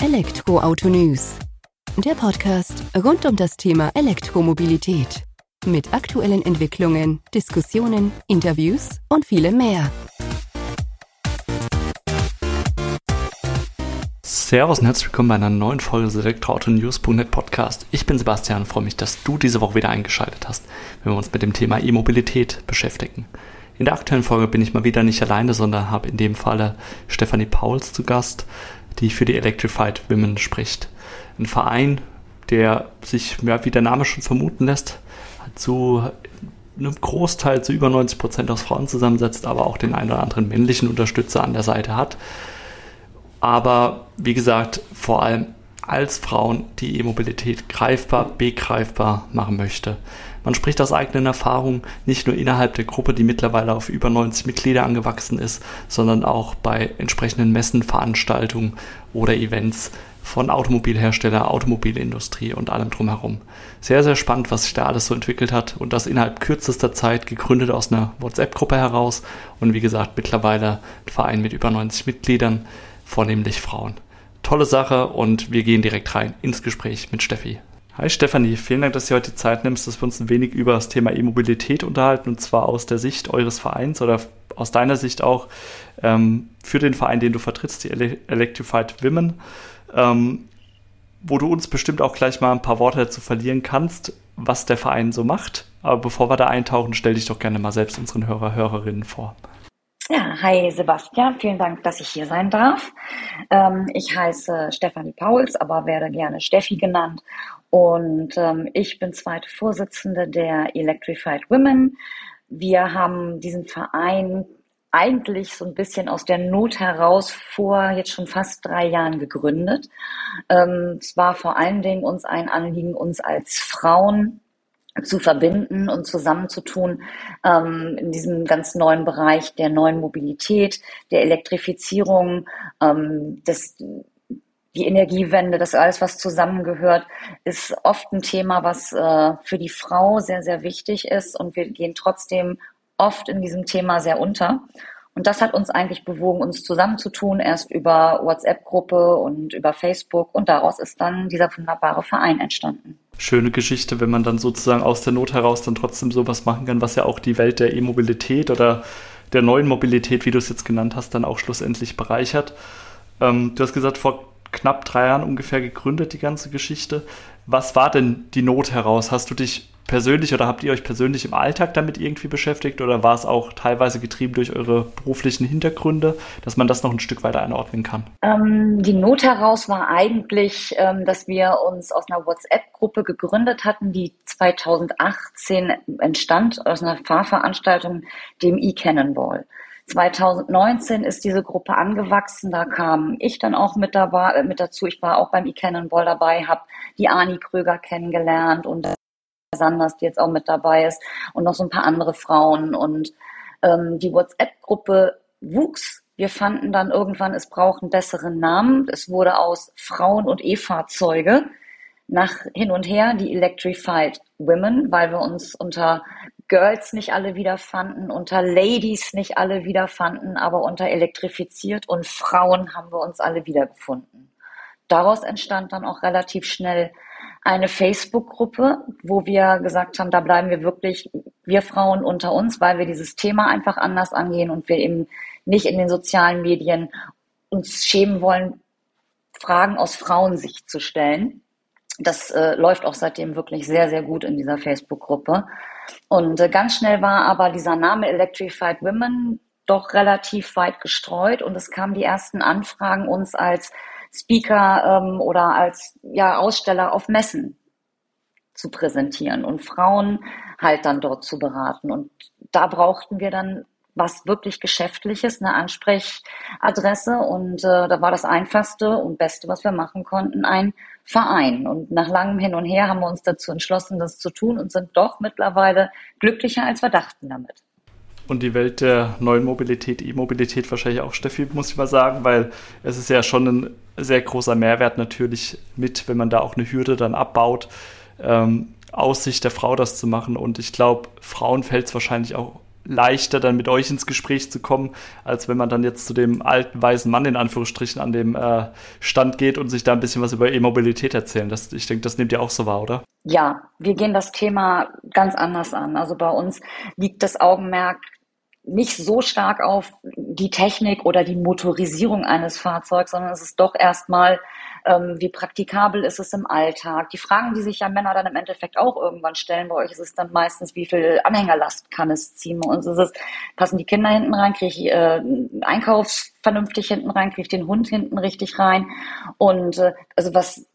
Elektroauto News. Der Podcast rund um das Thema Elektromobilität. Mit aktuellen Entwicklungen, Diskussionen, Interviews und vielem mehr. Servus und herzlich willkommen bei einer neuen Folge des Elektroauto-News.net Podcast. Ich bin Sebastian und freue mich, dass du diese Woche wieder eingeschaltet hast, wenn wir uns mit dem Thema E-Mobilität beschäftigen. In der aktuellen Folge bin ich mal wieder nicht alleine, sondern habe in dem Falle Stefanie Pauls zu Gast, die für die Electrified Women spricht. Ein Verein, der sich, ja, wie der Name schon vermuten lässt, zu einem Großteil zu über 90 Prozent aus Frauen zusammensetzt, aber auch den einen oder anderen männlichen Unterstützer an der Seite hat. Aber wie gesagt, vor allem als Frauen die E-Mobilität greifbar, begreifbar machen möchte. Man spricht aus eigenen Erfahrungen nicht nur innerhalb der Gruppe, die mittlerweile auf über 90 Mitglieder angewachsen ist, sondern auch bei entsprechenden Messen, Veranstaltungen oder Events von Automobilhersteller, Automobilindustrie und allem drumherum. Sehr, sehr spannend, was sich da alles so entwickelt hat und das innerhalb kürzester Zeit gegründet aus einer WhatsApp-Gruppe heraus und wie gesagt mittlerweile ein Verein mit über 90 Mitgliedern, vornehmlich Frauen. Tolle Sache und wir gehen direkt rein ins Gespräch mit Steffi. Hi Stefanie, vielen Dank, dass du heute die Zeit nimmst, dass wir uns ein wenig über das Thema E-Mobilität unterhalten und zwar aus der Sicht eures Vereins oder aus deiner Sicht auch ähm, für den Verein, den du vertrittst, die Ele Electrified Women, ähm, wo du uns bestimmt auch gleich mal ein paar Worte dazu verlieren kannst, was der Verein so macht. Aber bevor wir da eintauchen, stell dich doch gerne mal selbst unseren Hörer, Hörerinnen vor. Ja, hi Sebastian, vielen Dank, dass ich hier sein darf. Ähm, ich heiße Stefanie Pauls, aber werde gerne Steffi genannt. Und ähm, ich bin zweite Vorsitzende der Electrified Women. Wir haben diesen Verein eigentlich so ein bisschen aus der Not heraus vor jetzt schon fast drei Jahren gegründet. Ähm, es war vor allen Dingen uns ein Anliegen, uns als Frauen zu verbinden und zusammenzutun ähm, in diesem ganz neuen Bereich der neuen Mobilität, der Elektrifizierung, ähm, des, die Energiewende, das alles, was zusammengehört, ist oft ein Thema, was äh, für die Frau sehr, sehr wichtig ist und wir gehen trotzdem oft in diesem Thema sehr unter. Und das hat uns eigentlich bewogen, uns zusammenzutun, erst über WhatsApp-Gruppe und über Facebook. Und daraus ist dann dieser wunderbare Verein entstanden schöne Geschichte, wenn man dann sozusagen aus der Not heraus dann trotzdem sowas machen kann, was ja auch die Welt der E-Mobilität oder der neuen Mobilität, wie du es jetzt genannt hast, dann auch schlussendlich bereichert. Ähm, du hast gesagt, vor knapp drei Jahren ungefähr gegründet, die ganze Geschichte. Was war denn die Not heraus? Hast du dich persönlich oder habt ihr euch persönlich im Alltag damit irgendwie beschäftigt oder war es auch teilweise getrieben durch eure beruflichen Hintergründe, dass man das noch ein Stück weiter einordnen kann? Ähm, die Not heraus war eigentlich, ähm, dass wir uns aus einer WhatsApp-Gruppe gegründet hatten, die 2018 entstand aus einer Fahrveranstaltung, dem E-Cannonball. 2019 ist diese Gruppe angewachsen. Da kam ich dann auch mit dabei, äh, mit dazu. Ich war auch beim E-Cannonball dabei, habe die Ani Kröger kennengelernt und Sanders, die jetzt auch mit dabei ist, und noch so ein paar andere Frauen. Und ähm, die WhatsApp-Gruppe wuchs. Wir fanden dann irgendwann, es braucht einen besseren Namen. Es wurde aus Frauen- und E-Fahrzeuge nach hin und her die Electrified Women, weil wir uns unter Girls nicht alle wiederfanden, unter Ladies nicht alle wiederfanden, aber unter elektrifiziert und Frauen haben wir uns alle wiedergefunden. Daraus entstand dann auch relativ schnell eine Facebook-Gruppe, wo wir gesagt haben, da bleiben wir wirklich, wir Frauen unter uns, weil wir dieses Thema einfach anders angehen und wir eben nicht in den sozialen Medien uns schämen wollen, Fragen aus Frauensicht zu stellen. Das äh, läuft auch seitdem wirklich sehr, sehr gut in dieser Facebook-Gruppe. Und äh, ganz schnell war aber dieser Name Electrified Women doch relativ weit gestreut und es kamen die ersten Anfragen uns als Speaker ähm, oder als ja, Aussteller auf Messen zu präsentieren und Frauen halt dann dort zu beraten. Und da brauchten wir dann was wirklich Geschäftliches, eine Ansprechadresse. Und äh, da war das Einfachste und Beste, was wir machen konnten, ein Verein. Und nach langem Hin und Her haben wir uns dazu entschlossen, das zu tun und sind doch mittlerweile glücklicher, als wir dachten damit und die Welt der neuen Mobilität, E-Mobilität wahrscheinlich auch, Steffi, muss ich mal sagen, weil es ist ja schon ein sehr großer Mehrwert natürlich mit, wenn man da auch eine Hürde dann abbaut, ähm, aus Sicht der Frau das zu machen. Und ich glaube, Frauen fällt es wahrscheinlich auch leichter, dann mit euch ins Gespräch zu kommen, als wenn man dann jetzt zu dem alten weißen Mann in Anführungsstrichen an dem äh, Stand geht und sich da ein bisschen was über E-Mobilität erzählen. Das, ich denke, das nehmt ihr auch so wahr, oder? Ja, wir gehen das Thema ganz anders an. Also bei uns liegt das Augenmerk nicht so stark auf die Technik oder die Motorisierung eines Fahrzeugs, sondern es ist doch erstmal, ähm, wie praktikabel ist es im Alltag. Die Fragen, die sich ja Männer dann im Endeffekt auch irgendwann stellen, bei euch ist es dann meistens, wie viel Anhängerlast kann es ziehen? Bei uns ist es, passen die Kinder hinten rein, kriege ich äh, Einkaufs vernünftig hinten rein, kriege ich den Hund hinten richtig rein. Und äh, also was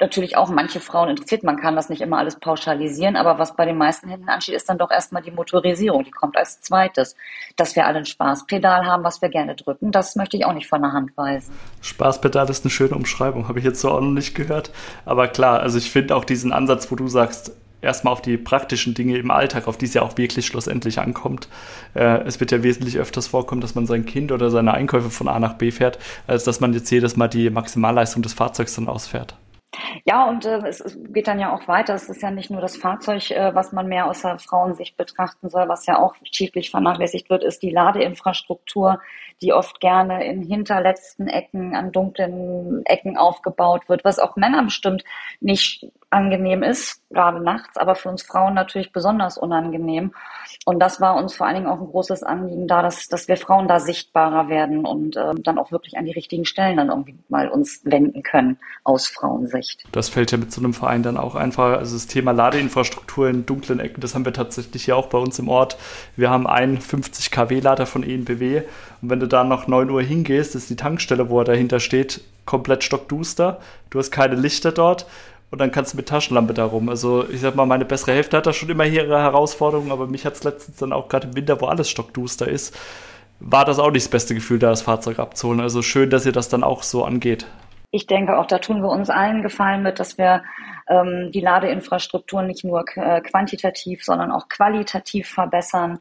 natürlich auch manche Frauen interessiert. Man kann das nicht immer alles pauschalisieren, aber was bei den meisten hinten ansteht, ist dann doch erstmal die Motorisierung. Die kommt als zweites. Dass wir alle ein Spaßpedal haben, was wir gerne drücken, das möchte ich auch nicht von der Hand weisen. Spaßpedal ist eine schöne Umschreibung, habe ich jetzt so auch noch nicht gehört. Aber klar, also ich finde auch diesen Ansatz, wo du sagst, erstmal auf die praktischen Dinge im Alltag, auf die es ja auch wirklich schlussendlich ankommt. Äh, es wird ja wesentlich öfters vorkommen, dass man sein Kind oder seine Einkäufe von A nach B fährt, als dass man jetzt jedes Mal die Maximalleistung des Fahrzeugs dann ausfährt. Ja, und äh, es, geht dann ja auch weiter. Es ist ja nicht nur das Fahrzeug, äh, was man mehr aus der Frauensicht betrachten soll, was ja auch schieflich vernachlässigt wird, ist die Ladeinfrastruktur, die oft gerne in hinterletzten Ecken, an dunklen Ecken aufgebaut wird, was auch Männer bestimmt nicht angenehm ist, gerade nachts, aber für uns Frauen natürlich besonders unangenehm. Und das war uns vor allen Dingen auch ein großes Anliegen da, dass, dass wir Frauen da sichtbarer werden und äh, dann auch wirklich an die richtigen Stellen dann irgendwie mal uns wenden können aus Frauensicht. Das fällt ja mit so einem Verein dann auch einfach, also das Thema Ladeinfrastruktur in dunklen Ecken, das haben wir tatsächlich hier auch bei uns im Ort. Wir haben einen 50 kW Lader von ENBW und wenn du da noch 9 Uhr hingehst, ist die Tankstelle, wo er dahinter steht, komplett stockduster. Du hast keine Lichter dort und dann kannst du mit Taschenlampe darum. Also ich sag mal, meine bessere Hälfte hat da schon immer hier ihre Herausforderungen, aber mich hat es letztens dann auch gerade im Winter, wo alles stockduster ist, war das auch nicht das beste Gefühl, da das Fahrzeug abzuholen. Also schön, dass ihr das dann auch so angeht. Ich denke auch, da tun wir uns allen Gefallen mit, dass wir ähm, die Ladeinfrastruktur nicht nur äh, quantitativ, sondern auch qualitativ verbessern.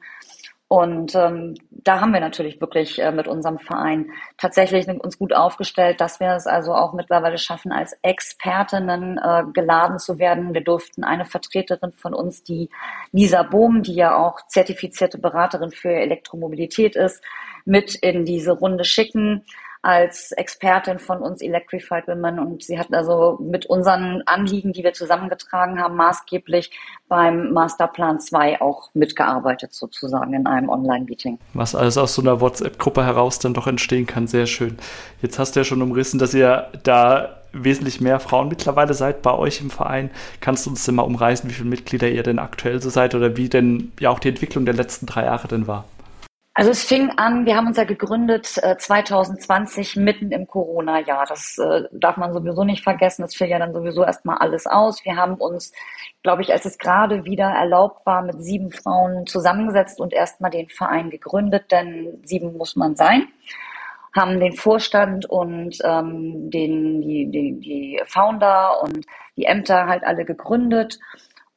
Und ähm, da haben wir natürlich wirklich äh, mit unserem Verein tatsächlich uns gut aufgestellt, dass wir es also auch mittlerweile schaffen, als Expertinnen äh, geladen zu werden. Wir durften eine Vertreterin von uns, die Lisa Bohm, die ja auch zertifizierte Beraterin für Elektromobilität ist, mit in diese Runde schicken als Expertin von uns Electrified Women und sie hat also mit unseren Anliegen, die wir zusammengetragen haben, maßgeblich beim Masterplan 2 auch mitgearbeitet sozusagen in einem Online-Meeting. Was alles aus so einer WhatsApp-Gruppe heraus dann doch entstehen kann, sehr schön. Jetzt hast du ja schon umrissen, dass ihr da wesentlich mehr Frauen mittlerweile seid bei euch im Verein. Kannst du uns denn mal umreißen, wie viele Mitglieder ihr denn aktuell so seid oder wie denn ja auch die Entwicklung der letzten drei Jahre denn war? Also es fing an, wir haben uns ja gegründet äh, 2020 mitten im Corona-Jahr. Das äh, darf man sowieso nicht vergessen. Das fiel ja dann sowieso erstmal alles aus. Wir haben uns, glaube ich, als es gerade wieder erlaubt war, mit sieben Frauen zusammengesetzt und erstmal den Verein gegründet, denn sieben muss man sein haben den Vorstand und ähm, den, die, die, die Founder und die Ämter halt alle gegründet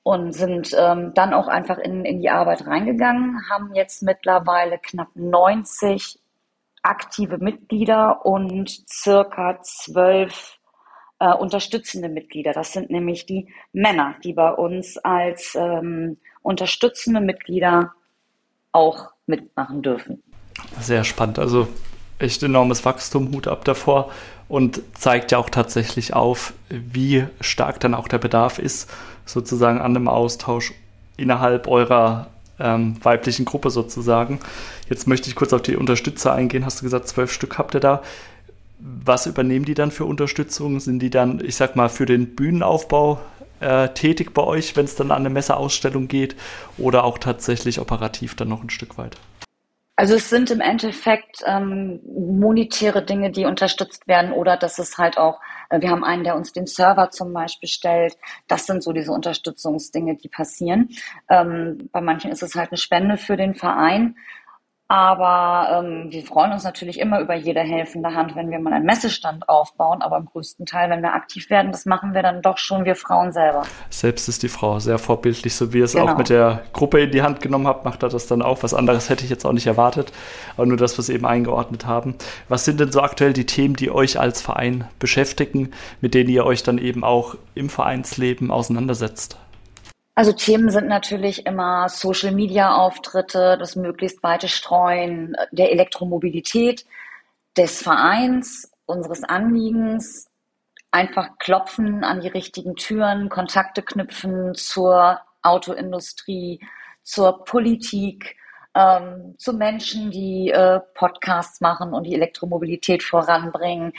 und sind ähm, dann auch einfach in, in die Arbeit reingegangen, haben jetzt mittlerweile knapp 90 aktive Mitglieder und circa zwölf äh, unterstützende Mitglieder. Das sind nämlich die Männer, die bei uns als ähm, unterstützende Mitglieder auch mitmachen dürfen. Sehr spannend. Also echt enormes Wachstum, Hut ab davor und zeigt ja auch tatsächlich auf, wie stark dann auch der Bedarf ist, sozusagen an einem Austausch innerhalb eurer ähm, weiblichen Gruppe sozusagen. Jetzt möchte ich kurz auf die Unterstützer eingehen. Hast du gesagt, zwölf Stück habt ihr da? Was übernehmen die dann für Unterstützung? Sind die dann, ich sag mal, für den Bühnenaufbau äh, tätig bei euch, wenn es dann an eine Messeausstellung geht oder auch tatsächlich operativ dann noch ein Stück weit? Also es sind im Endeffekt ähm, monetäre Dinge, die unterstützt werden oder das ist halt auch, äh, wir haben einen, der uns den Server zum Beispiel stellt. Das sind so diese Unterstützungsdinge, die passieren. Ähm, bei manchen ist es halt eine Spende für den Verein. Aber ähm, wir freuen uns natürlich immer über jede helfende Hand, wenn wir mal einen Messestand aufbauen. Aber im größten Teil, wenn wir aktiv werden, das machen wir dann doch schon wir Frauen selber. Selbst ist die Frau sehr vorbildlich, so wie ihr es genau. auch mit der Gruppe in die Hand genommen habt, macht er das dann auch. Was anderes hätte ich jetzt auch nicht erwartet. Aber nur das, was wir eben eingeordnet haben. Was sind denn so aktuell die Themen, die euch als Verein beschäftigen, mit denen ihr euch dann eben auch im Vereinsleben auseinandersetzt? Also Themen sind natürlich immer Social-Media-Auftritte, das möglichst weite Streuen der Elektromobilität, des Vereins, unseres Anliegens, einfach klopfen an die richtigen Türen, Kontakte knüpfen zur Autoindustrie, zur Politik, ähm, zu Menschen, die äh, Podcasts machen und die Elektromobilität voranbringen.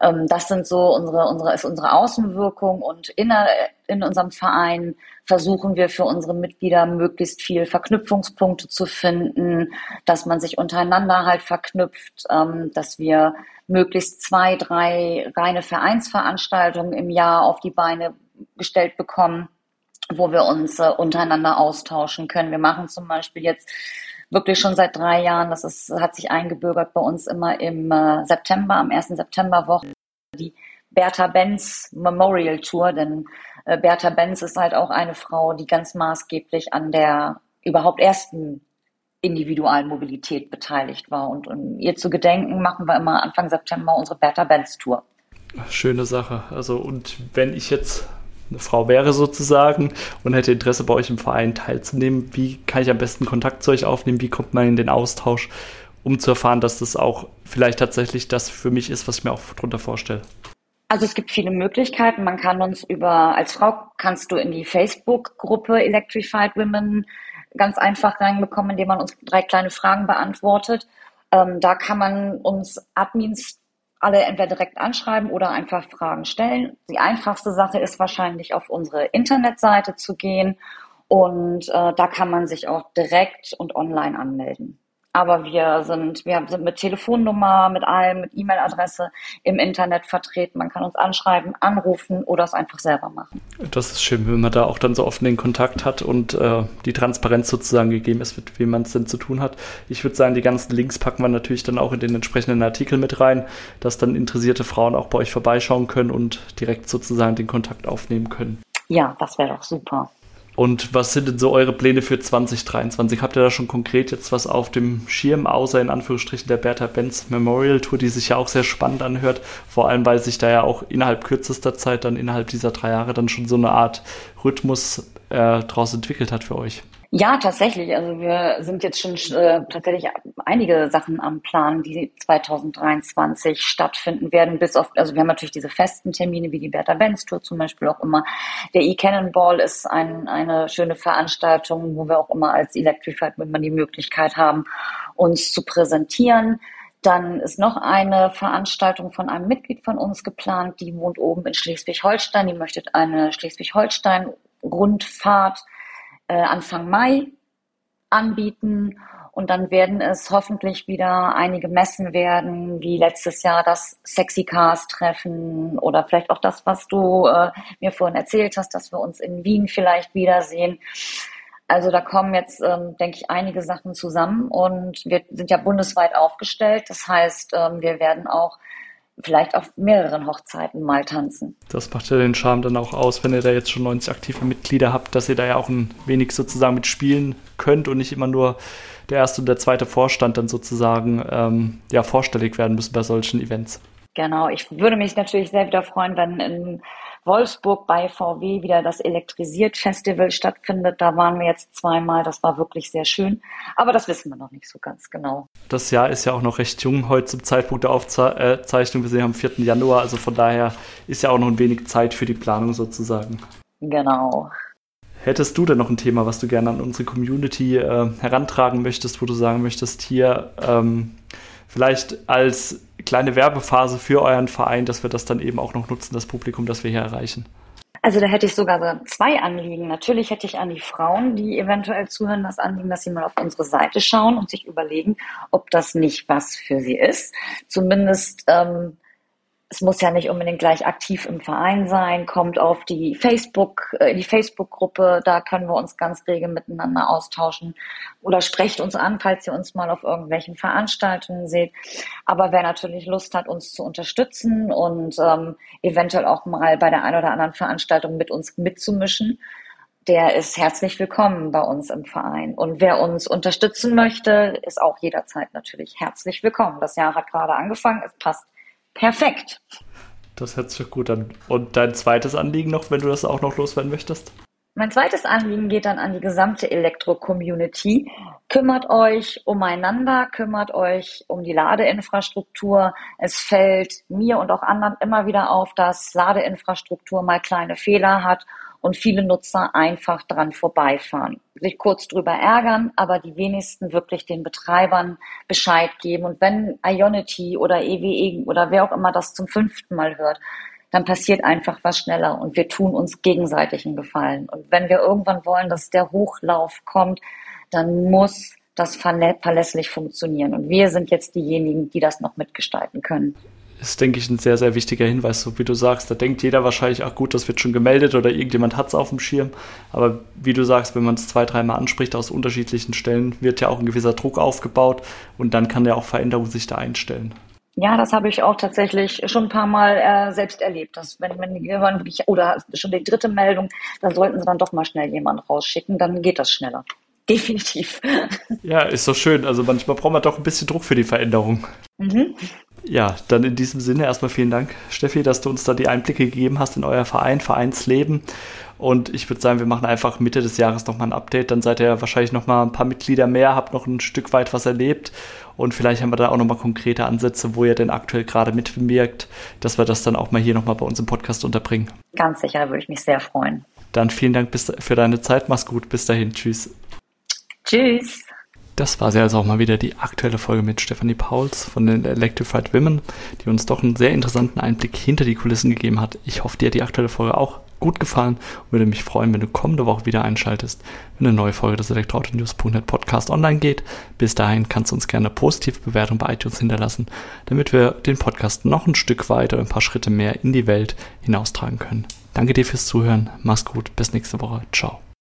Ähm, das sind so unsere, unsere, ist unsere Außenwirkung und in, in unserem Verein versuchen wir für unsere Mitglieder möglichst viel Verknüpfungspunkte zu finden, dass man sich untereinander halt verknüpft, ähm, dass wir möglichst zwei, drei reine Vereinsveranstaltungen im Jahr auf die Beine gestellt bekommen wo wir uns äh, untereinander austauschen können. Wir machen zum Beispiel jetzt wirklich schon seit drei Jahren. Das ist, hat sich eingebürgert bei uns immer im äh, September, am 1. Septemberwoche, die Bertha Benz Memorial Tour, denn äh, Bertha Benz ist halt auch eine Frau, die ganz maßgeblich an der überhaupt ersten Individualmobilität beteiligt war. Und um ihr zu gedenken, machen wir immer Anfang September unsere Bertha Benz Tour. Schöne Sache. Also, und wenn ich jetzt eine Frau wäre sozusagen und hätte Interesse bei euch im Verein teilzunehmen, wie kann ich am besten Kontakt zu euch aufnehmen? Wie kommt man in den Austausch, um zu erfahren, dass das auch vielleicht tatsächlich das für mich ist, was ich mir auch darunter vorstelle? Also es gibt viele Möglichkeiten. Man kann uns über, als Frau kannst du in die Facebook-Gruppe Electrified Women ganz einfach reinbekommen, indem man uns drei kleine Fragen beantwortet. Ähm, da kann man uns Admins alle entweder direkt anschreiben oder einfach Fragen stellen. Die einfachste Sache ist wahrscheinlich auf unsere Internetseite zu gehen und äh, da kann man sich auch direkt und online anmelden. Aber wir sind, wir sind mit Telefonnummer, mit allem, mit E-Mail-Adresse im Internet vertreten. Man kann uns anschreiben, anrufen oder es einfach selber machen. Das ist schön, wenn man da auch dann so offen den Kontakt hat und äh, die Transparenz sozusagen gegeben ist, mit wem man es denn zu tun hat. Ich würde sagen, die ganzen Links packen wir natürlich dann auch in den entsprechenden Artikel mit rein, dass dann interessierte Frauen auch bei euch vorbeischauen können und direkt sozusagen den Kontakt aufnehmen können. Ja, das wäre doch super. Und was sind denn so eure Pläne für 2023? Habt ihr da schon konkret jetzt was auf dem Schirm, außer in Anführungsstrichen der Bertha Benz Memorial Tour, die sich ja auch sehr spannend anhört, vor allem weil sich da ja auch innerhalb kürzester Zeit dann innerhalb dieser drei Jahre dann schon so eine Art Rhythmus äh, draus entwickelt hat für euch? Ja, tatsächlich. Also wir sind jetzt schon äh, tatsächlich einige Sachen am Plan, die 2023 stattfinden werden. Bis auf, also wir haben natürlich diese festen Termine wie die Bertha Benz Tour zum Beispiel auch immer. Der E-Cannonball ist ein, eine schöne Veranstaltung, wo wir auch immer als Electrified Women die Möglichkeit haben, uns zu präsentieren. Dann ist noch eine Veranstaltung von einem Mitglied von uns geplant, die wohnt oben in Schleswig-Holstein. Die möchte eine Schleswig-Holstein-Rundfahrt äh, Anfang Mai anbieten. Und dann werden es hoffentlich wieder einige Messen werden, wie letztes Jahr das Sexy Cars Treffen oder vielleicht auch das, was du äh, mir vorhin erzählt hast, dass wir uns in Wien vielleicht wiedersehen. Also da kommen jetzt, ähm, denke ich, einige Sachen zusammen und wir sind ja bundesweit aufgestellt. Das heißt, ähm, wir werden auch vielleicht auf mehreren Hochzeiten mal tanzen. Das macht ja den Charme dann auch aus, wenn ihr da jetzt schon 90 aktive Mitglieder habt, dass ihr da ja auch ein wenig sozusagen mitspielen könnt und nicht immer nur der erste und der zweite Vorstand dann sozusagen ähm, ja vorstellig werden müssen bei solchen Events. Genau, ich würde mich natürlich sehr wieder freuen, wenn in Wolfsburg bei VW wieder das Elektrisiert Festival stattfindet. Da waren wir jetzt zweimal. Das war wirklich sehr schön. Aber das wissen wir noch nicht so ganz genau. Das Jahr ist ja auch noch recht jung heute zum Zeitpunkt der Aufzeichnung. Wir sind am 4. Januar. Also von daher ist ja auch noch ein wenig Zeit für die Planung sozusagen. Genau. Hättest du denn noch ein Thema, was du gerne an unsere Community äh, herantragen möchtest, wo du sagen möchtest, hier ähm, vielleicht als kleine Werbephase für euren Verein, dass wir das dann eben auch noch nutzen, das Publikum, das wir hier erreichen? Also da hätte ich sogar zwei Anliegen. Natürlich hätte ich an die Frauen, die eventuell zuhören, das Anliegen, dass sie mal auf unsere Seite schauen und sich überlegen, ob das nicht was für sie ist. Zumindest ähm, es muss ja nicht unbedingt gleich aktiv im Verein sein, kommt auf die Facebook, äh, die Facebook-Gruppe, da können wir uns ganz rege miteinander austauschen oder sprecht uns an, falls ihr uns mal auf irgendwelchen Veranstaltungen seht. Aber wer natürlich Lust hat, uns zu unterstützen und ähm, eventuell auch mal bei der einen oder anderen Veranstaltung mit uns mitzumischen, der ist herzlich willkommen bei uns im Verein. Und wer uns unterstützen möchte, ist auch jederzeit natürlich herzlich willkommen. Das Jahr hat gerade angefangen, es passt Perfekt. Das hört sich gut an. Und dein zweites Anliegen noch, wenn du das auch noch loswerden möchtest? Mein zweites Anliegen geht dann an die gesamte Elektro-Community. Kümmert euch umeinander, kümmert euch um die Ladeinfrastruktur. Es fällt mir und auch anderen immer wieder auf, dass Ladeinfrastruktur mal kleine Fehler hat und viele Nutzer einfach dran vorbeifahren, sich kurz drüber ärgern, aber die wenigsten wirklich den Betreibern Bescheid geben. Und wenn Ionity oder EWE oder wer auch immer das zum fünften Mal hört, dann passiert einfach was schneller und wir tun uns gegenseitig einen Gefallen. Und wenn wir irgendwann wollen, dass der Hochlauf kommt, dann muss das verlässlich funktionieren. Und wir sind jetzt diejenigen, die das noch mitgestalten können ist, denke ich, ein sehr, sehr wichtiger Hinweis, so wie du sagst. Da denkt jeder wahrscheinlich, ach gut, das wird schon gemeldet oder irgendjemand hat es auf dem Schirm. Aber wie du sagst, wenn man es zwei, dreimal anspricht aus unterschiedlichen Stellen, wird ja auch ein gewisser Druck aufgebaut und dann kann ja auch Veränderung sich da einstellen. Ja, das habe ich auch tatsächlich schon ein paar Mal äh, selbst erlebt. Dass wenn, wenn wirklich, oder schon die dritte Meldung, da sollten sie dann doch mal schnell jemanden rausschicken, dann geht das schneller. Definitiv. Ja, ist so schön. Also manchmal braucht man doch ein bisschen Druck für die Veränderung. Mhm. Ja, dann in diesem Sinne erstmal vielen Dank, Steffi, dass du uns da die Einblicke gegeben hast in euer Verein, Vereinsleben. Und ich würde sagen, wir machen einfach Mitte des Jahres nochmal ein Update. Dann seid ihr wahrscheinlich nochmal ein paar Mitglieder mehr, habt noch ein Stück weit was erlebt. Und vielleicht haben wir da auch nochmal konkrete Ansätze, wo ihr denn aktuell gerade mitwirkt, dass wir das dann auch mal hier nochmal bei uns im Podcast unterbringen. Ganz sicher, da würde ich mich sehr freuen. Dann vielen Dank für deine Zeit. Mach's gut. Bis dahin. Tschüss. Tschüss. Das war sie also auch mal wieder die aktuelle Folge mit Stephanie Pauls von den Electrified Women, die uns doch einen sehr interessanten Einblick hinter die Kulissen gegeben hat. Ich hoffe, dir hat die aktuelle Folge auch gut gefallen und würde mich freuen, wenn du kommende Woche wieder einschaltest, wenn eine neue Folge des Elektroauto-News.net Podcast online geht. Bis dahin kannst du uns gerne eine positive Bewertung bei iTunes hinterlassen, damit wir den Podcast noch ein Stück weiter, ein paar Schritte mehr in die Welt hinaustragen können. Danke dir fürs Zuhören, mach's gut, bis nächste Woche, ciao.